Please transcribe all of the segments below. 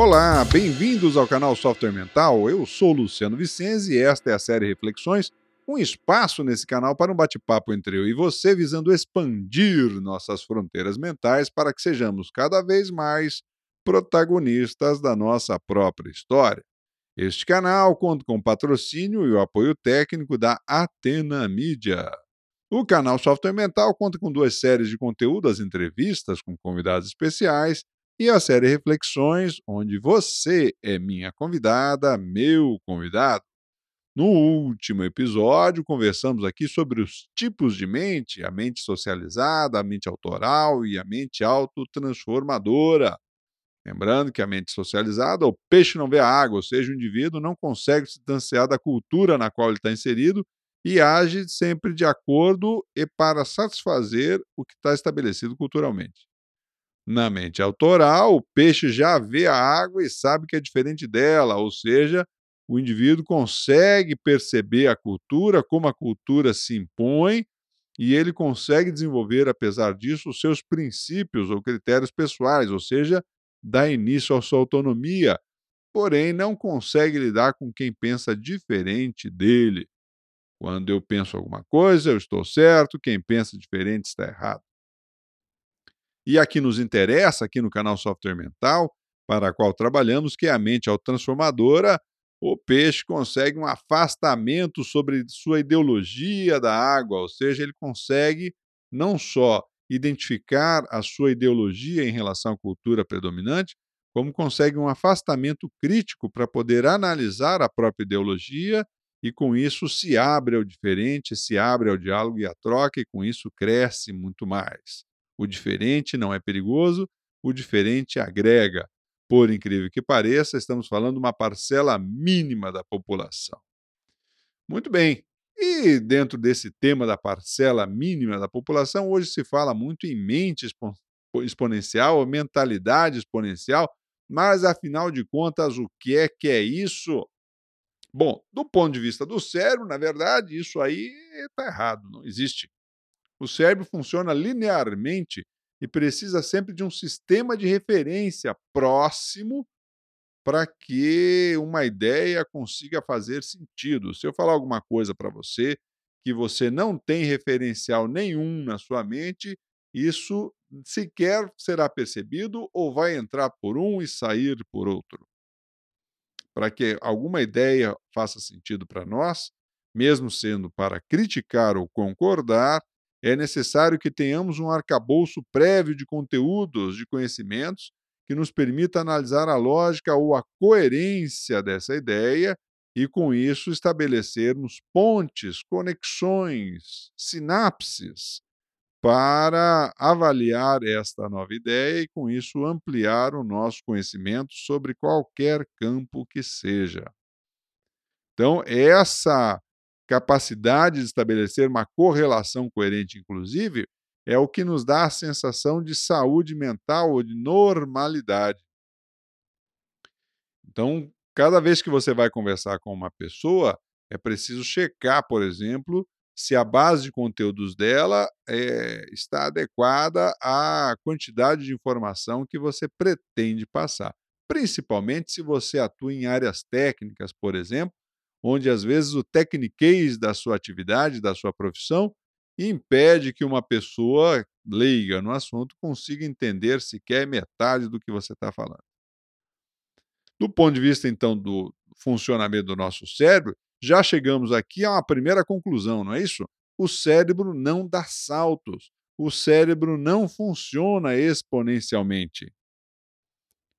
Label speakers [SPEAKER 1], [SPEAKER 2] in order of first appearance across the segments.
[SPEAKER 1] Olá, bem-vindos ao canal Software Mental. Eu sou Luciano Vicenzi e esta é a série Reflexões, um espaço nesse canal para um bate-papo entre eu e você, visando expandir nossas fronteiras mentais para que sejamos cada vez mais protagonistas da nossa própria história. Este canal conta com patrocínio e o apoio técnico da Atena Mídia. O canal Software Mental conta com duas séries de conteúdo, as entrevistas com convidados especiais e a série Reflexões, onde você é minha convidada, meu convidado. No último episódio, conversamos aqui sobre os tipos de mente, a mente socializada, a mente autoral e a mente autotransformadora. Lembrando que a mente socializada, o peixe não vê a água, ou seja, o indivíduo não consegue se distanciar da cultura na qual ele está inserido e age sempre de acordo e para satisfazer o que está estabelecido culturalmente. Na mente autoral, o peixe já vê a água e sabe que é diferente dela, ou seja, o indivíduo consegue perceber a cultura, como a cultura se impõe, e ele consegue desenvolver, apesar disso, os seus princípios ou critérios pessoais, ou seja, dá início à sua autonomia, porém não consegue lidar com quem pensa diferente dele. Quando eu penso alguma coisa, eu estou certo, quem pensa diferente está errado. E aqui nos interessa, aqui no canal Software Mental, para a qual trabalhamos, que é a mente autotransformadora, o peixe consegue um afastamento sobre sua ideologia da água, ou seja, ele consegue não só identificar a sua ideologia em relação à cultura predominante, como consegue um afastamento crítico para poder analisar a própria ideologia e com isso se abre ao diferente, se abre ao diálogo e à troca e com isso cresce muito mais. O diferente não é perigoso, o diferente agrega. Por incrível que pareça, estamos falando de uma parcela mínima da população. Muito bem. E dentro desse tema da parcela mínima da população, hoje se fala muito em mente exponencial, mentalidade exponencial, mas afinal de contas, o que é que é isso? Bom, do ponto de vista do cérebro, na verdade, isso aí está errado, não existe. O cérebro funciona linearmente e precisa sempre de um sistema de referência próximo para que uma ideia consiga fazer sentido. Se eu falar alguma coisa para você que você não tem referencial nenhum na sua mente, isso sequer será percebido ou vai entrar por um e sair por outro. Para que alguma ideia faça sentido para nós, mesmo sendo para criticar ou concordar, é necessário que tenhamos um arcabouço prévio de conteúdos, de conhecimentos, que nos permita analisar a lógica ou a coerência dessa ideia e, com isso, estabelecermos pontes, conexões, sinapses para avaliar esta nova ideia e, com isso, ampliar o nosso conhecimento sobre qualquer campo que seja. Então, essa capacidade de estabelecer uma correlação coerente, inclusive, é o que nos dá a sensação de saúde mental ou de normalidade. Então, cada vez que você vai conversar com uma pessoa, é preciso checar, por exemplo, se a base de conteúdos dela é, está adequada à quantidade de informação que você pretende passar. Principalmente se você atua em áreas técnicas, por exemplo, onde às vezes o tecniquez da sua atividade, da sua profissão, impede que uma pessoa leiga no assunto consiga entender sequer metade do que você está falando. Do ponto de vista, então, do funcionamento do nosso cérebro, já chegamos aqui a uma primeira conclusão, não é isso? O cérebro não dá saltos. O cérebro não funciona exponencialmente.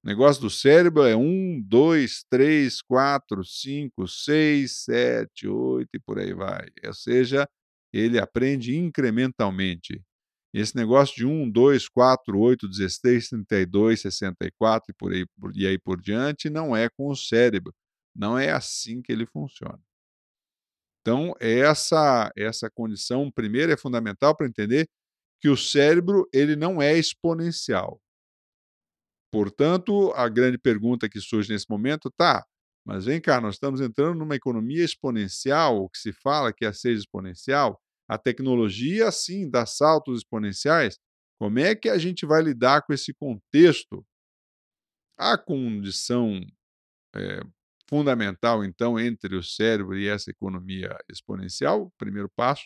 [SPEAKER 1] O negócio do cérebro é 1, 2, 3, 4, 5, 6, 7, 8 e por aí vai. Ou seja, ele aprende incrementalmente. Esse negócio de 1, 2, 4, 8, 16, 32, 64 e, por aí, e aí por diante não é com o cérebro. Não é assim que ele funciona. Então, essa, essa condição, primeiro, é fundamental para entender que o cérebro ele não é exponencial. Portanto, a grande pergunta que surge nesse momento, tá, mas vem cá, nós estamos entrando numa economia exponencial, o que se fala que é seja exponencial, a tecnologia, sim, dá saltos exponenciais. Como é que a gente vai lidar com esse contexto? A condição é, fundamental, então, entre o cérebro e essa economia exponencial, o primeiro passo,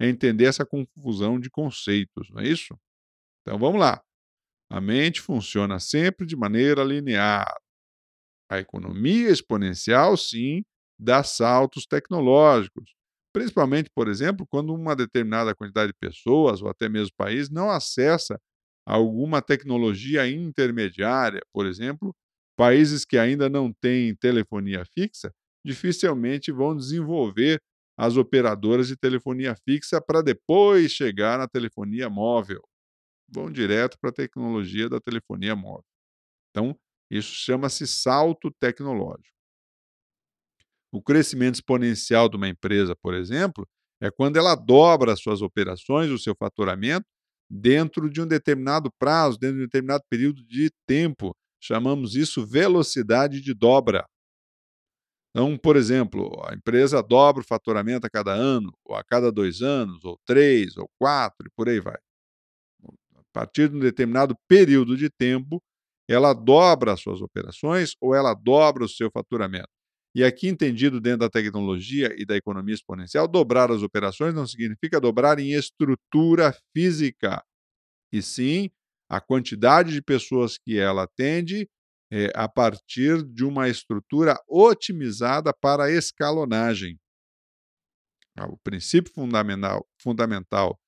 [SPEAKER 1] é entender essa confusão de conceitos, não é isso? Então vamos lá. A mente funciona sempre de maneira linear. A economia exponencial, sim, dá saltos tecnológicos. Principalmente, por exemplo, quando uma determinada quantidade de pessoas ou até mesmo país não acessa alguma tecnologia intermediária, por exemplo, países que ainda não têm telefonia fixa dificilmente vão desenvolver as operadoras de telefonia fixa para depois chegar na telefonia móvel. Vão direto para a tecnologia da telefonia móvel. Então, isso chama-se salto tecnológico. O crescimento exponencial de uma empresa, por exemplo, é quando ela dobra as suas operações, o seu faturamento, dentro de um determinado prazo, dentro de um determinado período de tempo. Chamamos isso velocidade de dobra. Então, por exemplo, a empresa dobra o faturamento a cada ano, ou a cada dois anos, ou três, ou quatro, e por aí vai. A partir de um determinado período de tempo, ela dobra as suas operações ou ela dobra o seu faturamento. E aqui, entendido dentro da tecnologia e da economia exponencial, dobrar as operações não significa dobrar em estrutura física, e sim a quantidade de pessoas que ela atende é, a partir de uma estrutura otimizada para escalonagem. Ah, o princípio fundamental, fundamental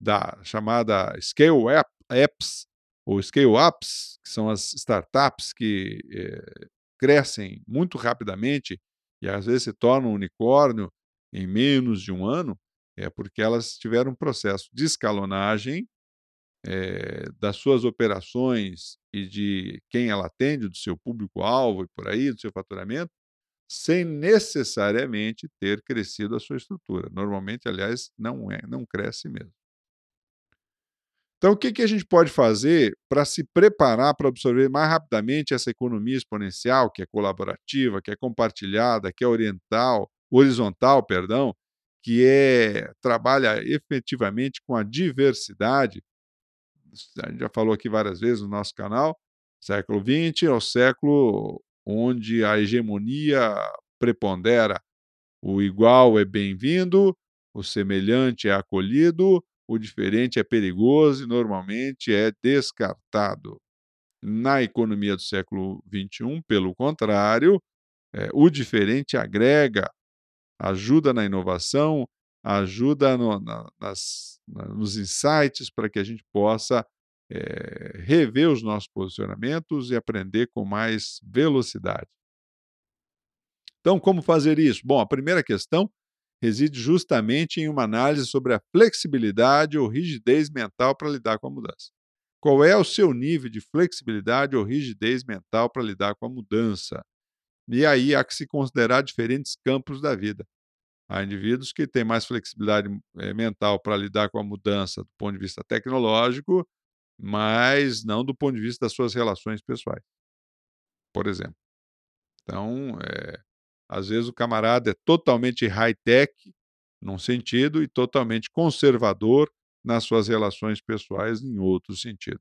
[SPEAKER 1] da chamada Scale App, Apps ou Scale Ups, que são as startups que é, crescem muito rapidamente e às vezes se tornam um unicórnio em menos de um ano, é porque elas tiveram um processo de escalonagem é, das suas operações e de quem ela atende, do seu público-alvo e por aí, do seu faturamento, sem necessariamente ter crescido a sua estrutura. Normalmente, aliás, não é, não cresce mesmo. Então, o que, que a gente pode fazer para se preparar para absorver mais rapidamente essa economia exponencial, que é colaborativa, que é compartilhada, que é oriental, horizontal, perdão, que é trabalha efetivamente com a diversidade a gente já falou aqui várias vezes no nosso canal, século XX é o século onde a hegemonia prepondera. O igual é bem-vindo, o semelhante é acolhido, o diferente é perigoso e normalmente é descartado. Na economia do século XXI, pelo contrário, é, o diferente agrega, ajuda na inovação, ajuda no, na, nas, na, nos insights para que a gente possa é, rever os nossos posicionamentos e aprender com mais velocidade. Então, como fazer isso? Bom, a primeira questão reside justamente em uma análise sobre a flexibilidade ou rigidez mental para lidar com a mudança. Qual é o seu nível de flexibilidade ou rigidez mental para lidar com a mudança? E aí há que se considerar diferentes campos da vida. Há indivíduos que têm mais flexibilidade é, mental para lidar com a mudança do ponto de vista tecnológico, mas não do ponto de vista das suas relações pessoais, por exemplo. Então, é, às vezes o camarada é totalmente high-tech, num sentido, e totalmente conservador nas suas relações pessoais, em outro sentido.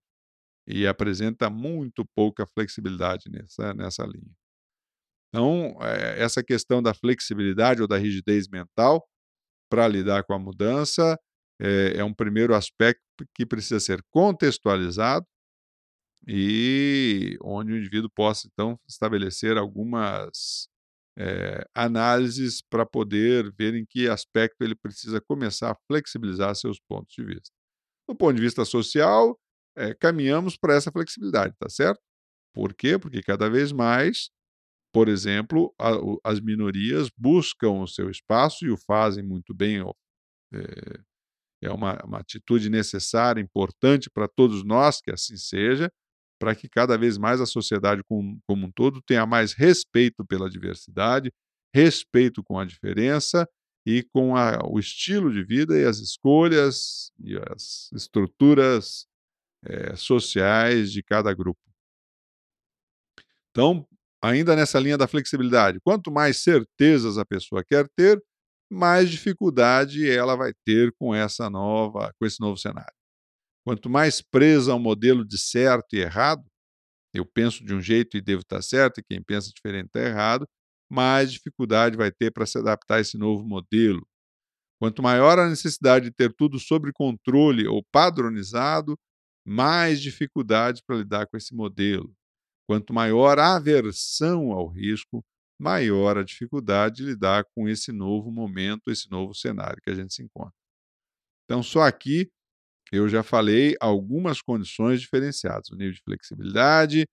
[SPEAKER 1] E apresenta muito pouca flexibilidade nessa, nessa linha. Então, é, essa questão da flexibilidade ou da rigidez mental para lidar com a mudança é, é um primeiro aspecto que precisa ser contextualizado e onde o indivíduo possa, então, estabelecer algumas é, análises para poder ver em que aspecto ele precisa começar a flexibilizar seus pontos de vista. Do ponto de vista social, é, caminhamos para essa flexibilidade, tá certo? Por quê? Porque cada vez mais por exemplo, a, o, as minorias buscam o seu espaço e o fazem muito bem. É, é uma, uma atitude necessária, importante para todos nós que assim seja, para que cada vez mais a sociedade como, como um todo tenha mais respeito pela diversidade, respeito com a diferença e com a, o estilo de vida e as escolhas e as estruturas é, sociais de cada grupo. Então, ainda nessa linha da flexibilidade, quanto mais certezas a pessoa quer ter, mais dificuldade ela vai ter com essa nova, com esse novo cenário. Quanto mais presa ao modelo de certo e errado, eu penso de um jeito e devo estar certo, e quem pensa diferente está errado, mais dificuldade vai ter para se adaptar a esse novo modelo. Quanto maior a necessidade de ter tudo sob controle ou padronizado, mais dificuldade para lidar com esse modelo. Quanto maior a aversão ao risco, maior a dificuldade de lidar com esse novo momento, esse novo cenário que a gente se encontra. Então, só aqui eu já falei algumas condições diferenciadas: o nível de flexibilidade,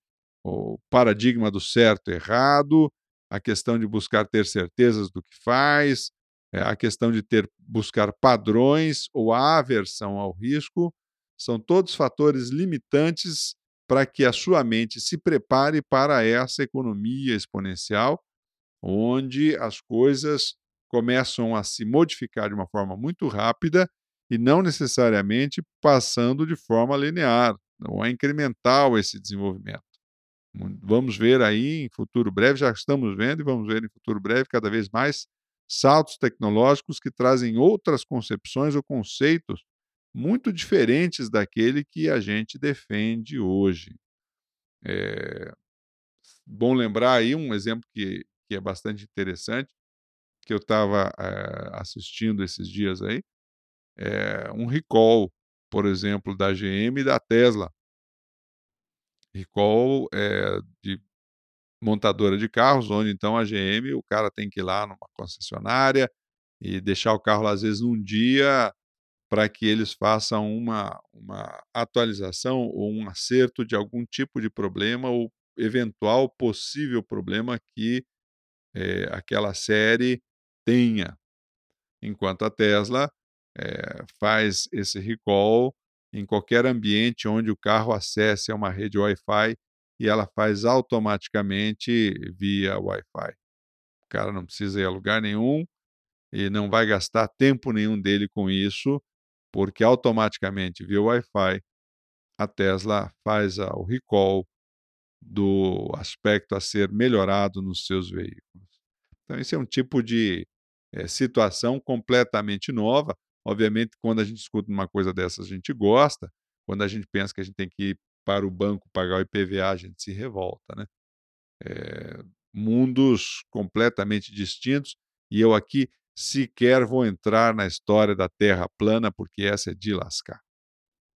[SPEAKER 1] o paradigma do certo e errado, a questão de buscar ter certezas do que faz, é, a questão de ter buscar padrões ou a aversão ao risco, são todos fatores limitantes para que a sua mente se prepare para essa economia exponencial, onde as coisas começam a se modificar de uma forma muito rápida e não necessariamente passando de forma linear, não é incremental esse desenvolvimento. Vamos ver aí em futuro breve, já estamos vendo e vamos ver em futuro breve cada vez mais saltos tecnológicos que trazem outras concepções ou conceitos muito diferentes daquele que a gente defende hoje. É bom lembrar aí um exemplo que, que é bastante interessante, que eu estava é, assistindo esses dias aí, é um recall, por exemplo, da GM e da Tesla. Recall é de montadora de carros, onde então a GM, o cara tem que ir lá numa concessionária e deixar o carro, às vezes, num dia para que eles façam uma, uma atualização ou um acerto de algum tipo de problema ou eventual possível problema que é, aquela série tenha. Enquanto a Tesla é, faz esse recall em qualquer ambiente onde o carro acesse a uma rede Wi-Fi e ela faz automaticamente via Wi-Fi. O cara não precisa ir a lugar nenhum e não vai gastar tempo nenhum dele com isso, porque automaticamente via Wi-Fi a Tesla faz o recall do aspecto a ser melhorado nos seus veículos. Então, esse é um tipo de é, situação completamente nova. Obviamente, quando a gente escuta uma coisa dessas, a gente gosta. Quando a gente pensa que a gente tem que ir para o banco pagar o IPVA, a gente se revolta, né? É, mundos completamente distintos e eu aqui sequer vou entrar na história da Terra plana porque essa é de lascar,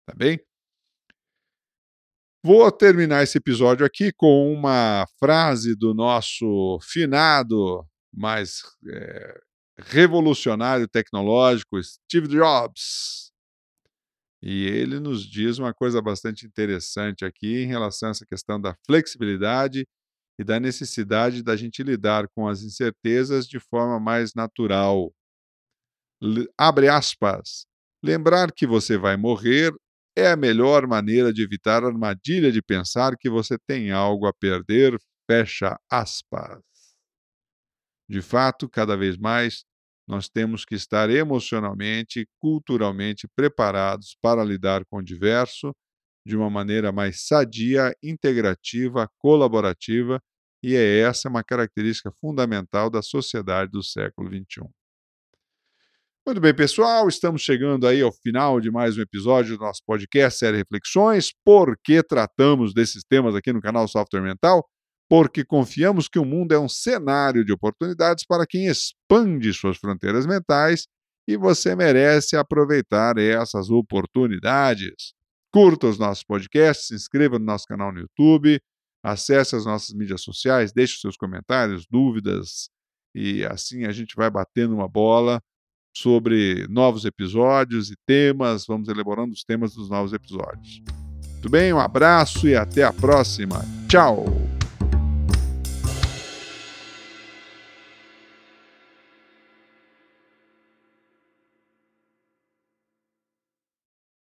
[SPEAKER 1] tá bem? Vou terminar esse episódio aqui com uma frase do nosso finado, mais é, revolucionário tecnológico Steve Jobs, e ele nos diz uma coisa bastante interessante aqui em relação a essa questão da flexibilidade e da necessidade da gente lidar com as incertezas de forma mais natural. abre aspas. Lembrar que você vai morrer é a melhor maneira de evitar a armadilha de pensar que você tem algo a perder. Fecha aspas. De fato, cada vez mais nós temos que estar emocionalmente, culturalmente preparados para lidar com o diverso de uma maneira mais sadia, integrativa, colaborativa, e é essa uma característica fundamental da sociedade do século XXI. Muito bem, pessoal, estamos chegando aí ao final de mais um episódio do nosso podcast Série Reflexões. Por que tratamos desses temas aqui no canal Software Mental? Porque confiamos que o mundo é um cenário de oportunidades para quem expande suas fronteiras mentais e você merece aproveitar essas oportunidades. Curta os nossos podcasts, se inscreva no nosso canal no YouTube, acesse as nossas mídias sociais, deixe seus comentários, dúvidas e assim a gente vai batendo uma bola sobre novos episódios e temas, vamos elaborando os temas dos novos episódios. Tudo bem? Um abraço e até a próxima. Tchau!